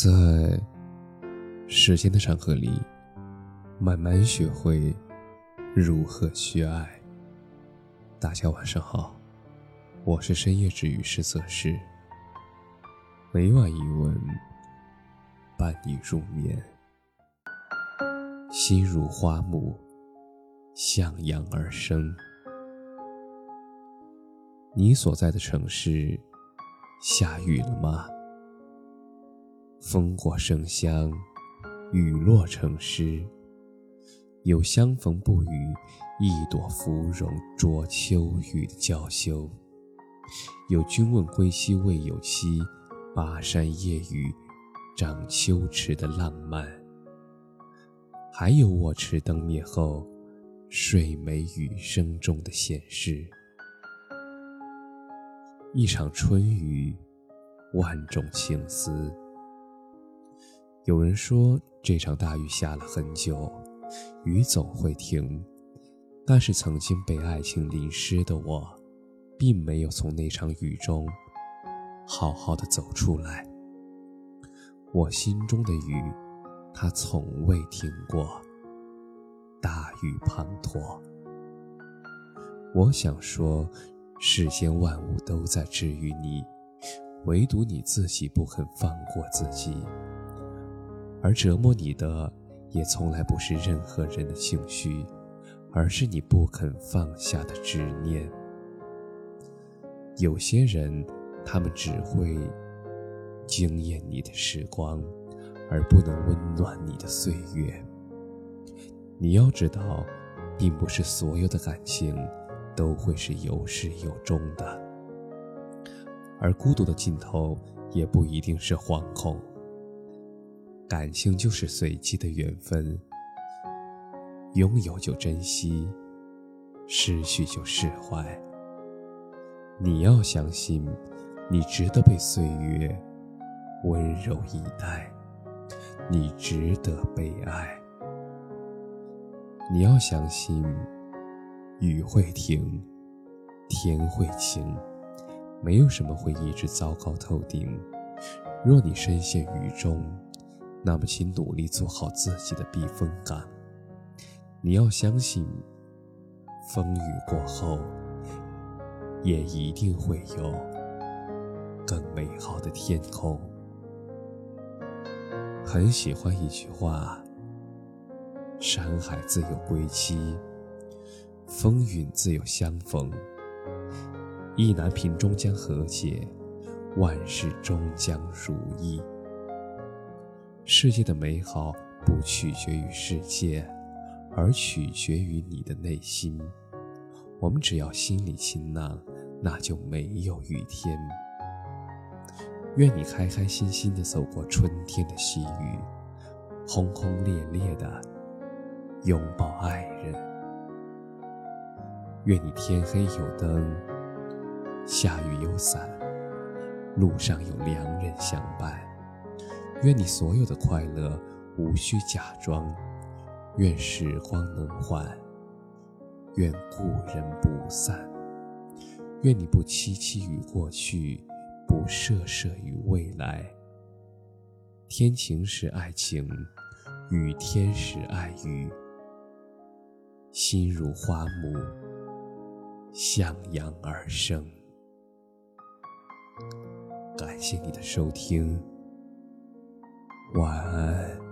在时间的长河里，慢慢学会如何去爱。大家晚上好，我是深夜治愈师泽师，每晚一文伴你入眠。心如花木，向阳而生。你所在的城市下雨了吗？风过生香，雨落成诗。有相逢不语，一朵芙蓉着秋雨的娇羞；有君问归期未有期，巴山夜雨涨秋池的浪漫；还有我持灯灭后，睡梅雨声中的闲适。一场春雨，万种情思。有人说，这场大雨下了很久，雨总会停。但是曾经被爱情淋湿的我，并没有从那场雨中好好的走出来。我心中的雨，它从未停过。大雨滂沱，我想说，世间万物都在治愈你，唯独你自己不肯放过自己。而折磨你的，也从来不是任何人的情绪，而是你不肯放下的执念。有些人，他们只会惊艳你的时光，而不能温暖你的岁月。你要知道，并不是所有的感情都会是有始有终的，而孤独的尽头也不一定是惶恐。感情就是随机的缘分，拥有就珍惜，失去就释怀。你要相信，你值得被岁月温柔以待，你值得被爱。你要相信，雨会停，天会晴，没有什么会一直糟糕透顶。若你深陷雨中，那么，请努力做好自己的避风港。你要相信，风雨过后，也一定会有更美好的天空。很喜欢一句话：“山海自有归期，风云自有相逢。意难平终将和解，万事终将如意。”世界的美好不取决于世界，而取决于你的内心。我们只要心里晴朗，那就没有雨天。愿你开开心心的走过春天的细雨，轰轰烈烈的拥抱爱人。愿你天黑有灯，下雨有伞，路上有良人相伴。愿你所有的快乐无需假装，愿时光能缓，愿故人不散，愿你不戚戚于过去，不涉涉于未来。天晴时爱情，雨天时爱雨，心如花木，向阳而生。感谢你的收听。晚安。